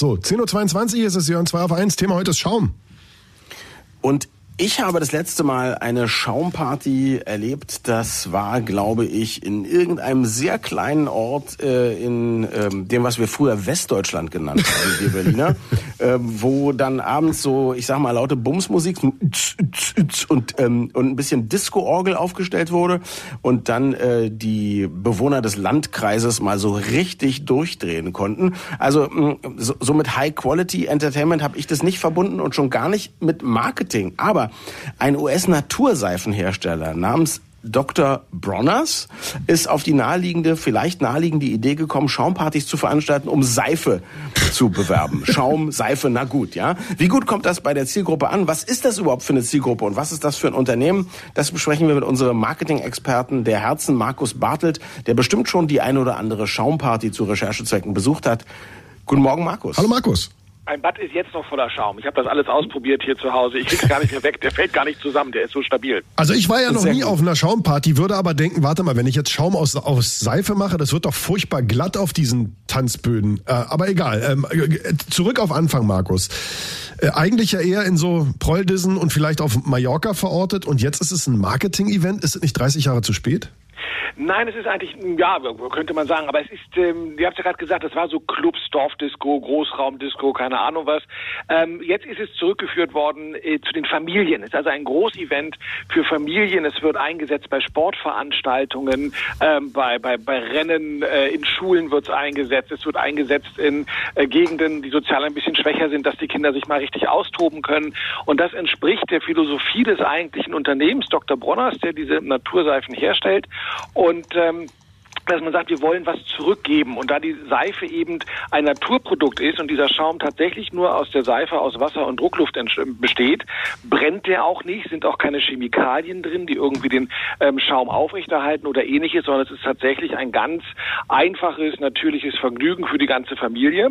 So, 10.22 Uhr ist es, Jörn, 2 auf 1. Thema heute ist Schaum. Und ich habe das letzte Mal eine Schaumparty erlebt. Das war, glaube ich, in irgendeinem sehr kleinen Ort äh, in ähm, dem, was wir früher Westdeutschland genannt haben, wir Berliner, äh, wo dann abends so, ich sag mal, laute Bumsmusik und, ähm, und ein bisschen Disco-Orgel aufgestellt wurde und dann äh, die Bewohner des Landkreises mal so richtig durchdrehen konnten. Also mh, so, so mit High-Quality-Entertainment habe ich das nicht verbunden und schon gar nicht mit Marketing. Aber ein US-Naturseifenhersteller namens Dr. Bronners ist auf die naheliegende, vielleicht naheliegende Idee gekommen, Schaumpartys zu veranstalten, um Seife zu bewerben. Schaum, Seife, na gut, ja. Wie gut kommt das bei der Zielgruppe an? Was ist das überhaupt für eine Zielgruppe und was ist das für ein Unternehmen? Das besprechen wir mit unserem Marketing-Experten der Herzen, Markus Bartelt, der bestimmt schon die eine oder andere Schaumparty zu Recherchezwecken besucht hat. Guten Morgen, Markus. Hallo, Markus. Mein Bad ist jetzt noch voller Schaum. Ich habe das alles ausprobiert hier zu Hause. Ich krieg's gar nicht mehr weg. Der fällt gar nicht zusammen. Der ist so stabil. Also ich war ja noch nie gut. auf einer Schaumparty, würde aber denken, warte mal, wenn ich jetzt Schaum aus, aus Seife mache, das wird doch furchtbar glatt auf diesen Tanzböden. Äh, aber egal. Ähm, äh, zurück auf Anfang, Markus. Äh, eigentlich ja eher in so Prolldissen und vielleicht auf Mallorca verortet und jetzt ist es ein Marketing-Event. Ist es nicht 30 Jahre zu spät? Nein, es ist eigentlich, ja, könnte man sagen, aber es ist, ähm, ihr habt ja gerade gesagt, das war so Clubs, Dorfdisco, Großraumdisco, keine Ahnung was. Ähm, jetzt ist es zurückgeführt worden äh, zu den Familien. Es ist also ein Großevent für Familien. Es wird eingesetzt bei Sportveranstaltungen, ähm, bei, bei, bei Rennen, äh, in Schulen wird es eingesetzt. Es wird eingesetzt in äh, Gegenden, die sozial ein bisschen schwächer sind, dass die Kinder sich mal richtig austoben können. Und das entspricht der Philosophie des eigentlichen Unternehmens, Dr. Bronners, der diese Naturseifen herstellt. Und ähm, dass man sagt, wir wollen was zurückgeben. Und da die Seife eben ein Naturprodukt ist und dieser Schaum tatsächlich nur aus der Seife, aus Wasser und Druckluft besteht, brennt der auch nicht, sind auch keine Chemikalien drin, die irgendwie den ähm, Schaum aufrechterhalten oder ähnliches, sondern es ist tatsächlich ein ganz einfaches, natürliches Vergnügen für die ganze Familie.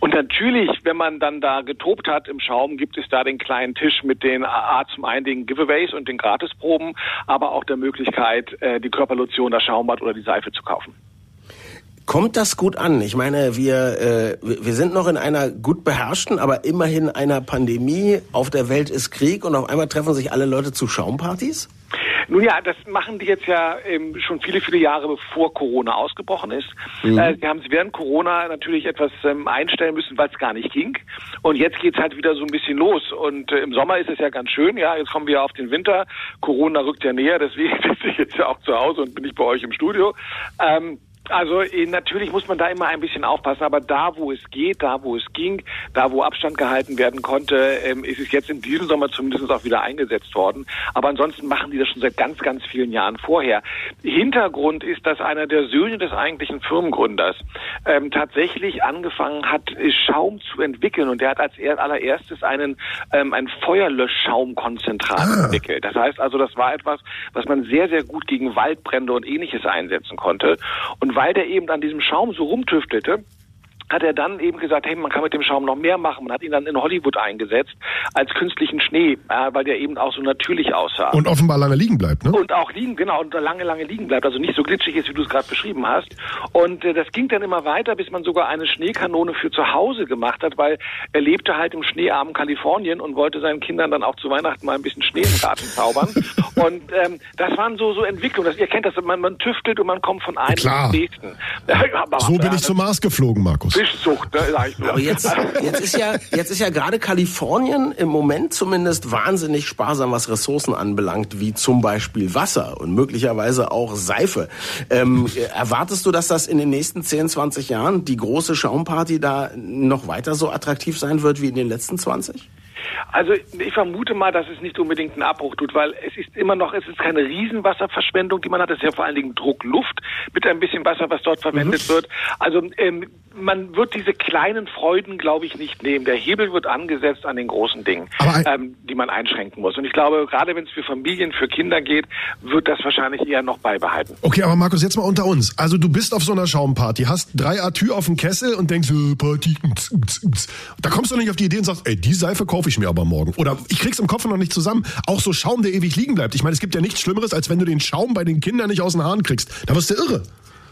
Und natürlich, wenn man dann da getobt hat im Schaum, gibt es da den kleinen Tisch mit den A zum einen den Giveaways und den Gratisproben, aber auch der Möglichkeit, äh, die Körperlotion, das Schaumbad oder die Seife zu kaufen kaufen. Kommt das gut an? Ich meine, wir, äh, wir sind noch in einer gut beherrschten, aber immerhin einer Pandemie. Auf der Welt ist Krieg und auf einmal treffen sich alle Leute zu Schaumpartys? Nun ja, das machen die jetzt ja ähm, schon viele, viele Jahre bevor Corona ausgebrochen ist. Mhm. Äh, sie haben es während Corona natürlich etwas ähm, einstellen müssen, weil es gar nicht ging. Und jetzt geht's halt wieder so ein bisschen los. Und äh, im Sommer ist es ja ganz schön. Ja, jetzt kommen wir auf den Winter. Corona rückt ja näher, deswegen sitze ich jetzt ja auch zu Hause und bin ich bei euch im Studio. Ähm, also äh, natürlich muss man da immer ein bisschen aufpassen, aber da, wo es geht, da, wo es ging, da, wo Abstand gehalten werden konnte, ähm, ist es jetzt in diesem Sommer zumindest auch wieder eingesetzt worden. Aber ansonsten machen die das schon seit ganz, ganz vielen Jahren vorher. Hintergrund ist, dass einer der Söhne des eigentlichen Firmengründers ähm, tatsächlich angefangen hat, Schaum zu entwickeln und der hat als allererstes einen, ähm, ein Feuerlöschschaumkonzentrat ah. entwickelt. Das heißt also, das war etwas, was man sehr, sehr gut gegen Waldbrände und ähnliches einsetzen konnte. Und weil der eben an diesem Schaum so rumtüftelte, hat er dann eben gesagt, hey, man kann mit dem Schaum noch mehr machen. Man hat ihn dann in Hollywood eingesetzt als künstlichen Schnee, äh, weil der eben auch so natürlich aussah. Und offenbar lange liegen bleibt, ne? Und auch liegen, genau, und lange, lange liegen bleibt. Also nicht so glitschig ist, wie du es gerade beschrieben hast. Und äh, das ging dann immer weiter, bis man sogar eine Schneekanone für zu Hause gemacht hat, weil er lebte halt im schneearmen Kalifornien und wollte seinen Kindern dann auch zu Weihnachten mal ein bisschen Schnee im Garten zaubern. und ähm, das waren so so Entwicklungen. Das, ihr kennt das, man, man tüftelt und man kommt von einem zum nächsten. so bin ich zum Mars geflogen, Markus. Fischzucht, ne. Aber jetzt, jetzt ist ja, jetzt ist ja gerade Kalifornien im Moment zumindest wahnsinnig sparsam, was Ressourcen anbelangt, wie zum Beispiel Wasser und möglicherweise auch Seife. Ähm, erwartest du, dass das in den nächsten 10, 20 Jahren die große Schaumparty da noch weiter so attraktiv sein wird wie in den letzten 20? Also ich vermute mal, dass es nicht unbedingt einen Abbruch tut, weil es ist immer noch, es ist keine Riesenwasserverschwendung, die man hat. Es ist ja vor allen Dingen Druckluft mit ein bisschen Wasser, was dort verwendet mhm. wird. Also ähm, man wird diese kleinen Freuden, glaube ich, nicht nehmen. Der Hebel wird angesetzt an den großen Dingen, ähm, die man einschränken muss. Und ich glaube, gerade wenn es für Familien, für Kinder geht, wird das wahrscheinlich eher noch beibehalten. Okay, aber Markus, jetzt mal unter uns. Also du bist auf so einer Schaumparty, hast drei Atü auf dem Kessel und denkst, äh, Party, da kommst du nicht auf die Idee und sagst, ey, die Seife kaufe ich mir aber morgen. Oder ich krieg's im Kopf noch nicht zusammen. Auch so Schaum, der ewig liegen bleibt. Ich meine, es gibt ja nichts Schlimmeres, als wenn du den Schaum bei den Kindern nicht aus den Haaren kriegst. Da wirst du irre.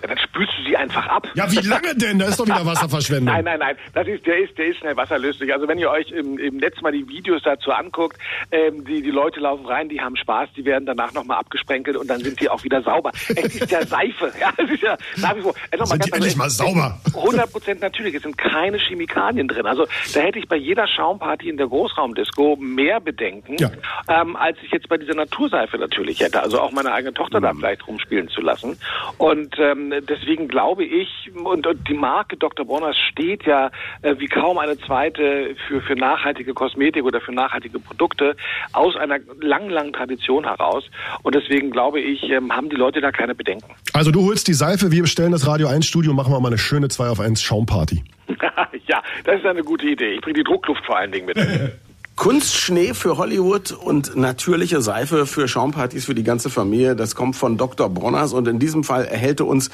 Ja, dann spülst du sie einfach ab. Ja, wie lange denn? Da ist doch wieder Wasserverschwendung. nein, nein, nein. Das ist, der ist, der ist schnell wasserlöslich. Also wenn ihr euch im, im Netz mal die Videos dazu anguckt, ähm, die, die Leute laufen rein, die haben Spaß, die werden danach nochmal abgesprenkelt und dann sind die auch wieder sauber. Es ist ja Seife. Ja, es ist ja nach wie vor. Äh, Sind die endlich mal sauber? 100 Prozent natürlich. Es sind keine Chemikalien drin. Also da hätte ich bei jeder Schaumparty in der Großraumdisco mehr Bedenken, Ja. ähm, als ich jetzt bei dieser Naturseife natürlich hätte. Also auch meine eigene Tochter Mhm. da vielleicht rumspielen zu lassen. Und ähm, deswegen glaube ich, und, und die Marke Dr. Bronner steht ja äh, wie kaum eine zweite für, für nachhaltige Kosmetik oder für nachhaltige Produkte aus einer langen, langen Tradition heraus. Und deswegen glaube ich, ähm, haben die Leute da keine Bedenken. Also du holst die Seife, wir bestellen das Radio 1 Studio, machen wir mal eine schöne 2 auf 1 Schaumparty. ja, das ist eine gute Idee. Ich bringe die Druckluft vor allen Dingen mit. Kunstschnee für Hollywood und natürliche Seife für Schaumpartys für die ganze Familie. Das kommt von Dr. Bronners und in diesem Fall erhält uns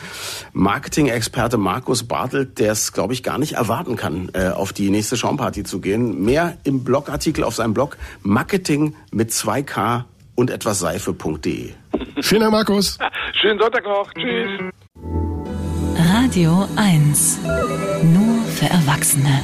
Marketing-Experte Markus Bartelt, der es, glaube ich, gar nicht erwarten kann, äh, auf die nächste Schaumparty zu gehen. Mehr im Blogartikel auf seinem Blog Marketing mit 2K und etwas Seife.de. Vielen Dank, Markus. Schönen Sonntag noch. Tschüss. Radio 1. Nur für Erwachsene.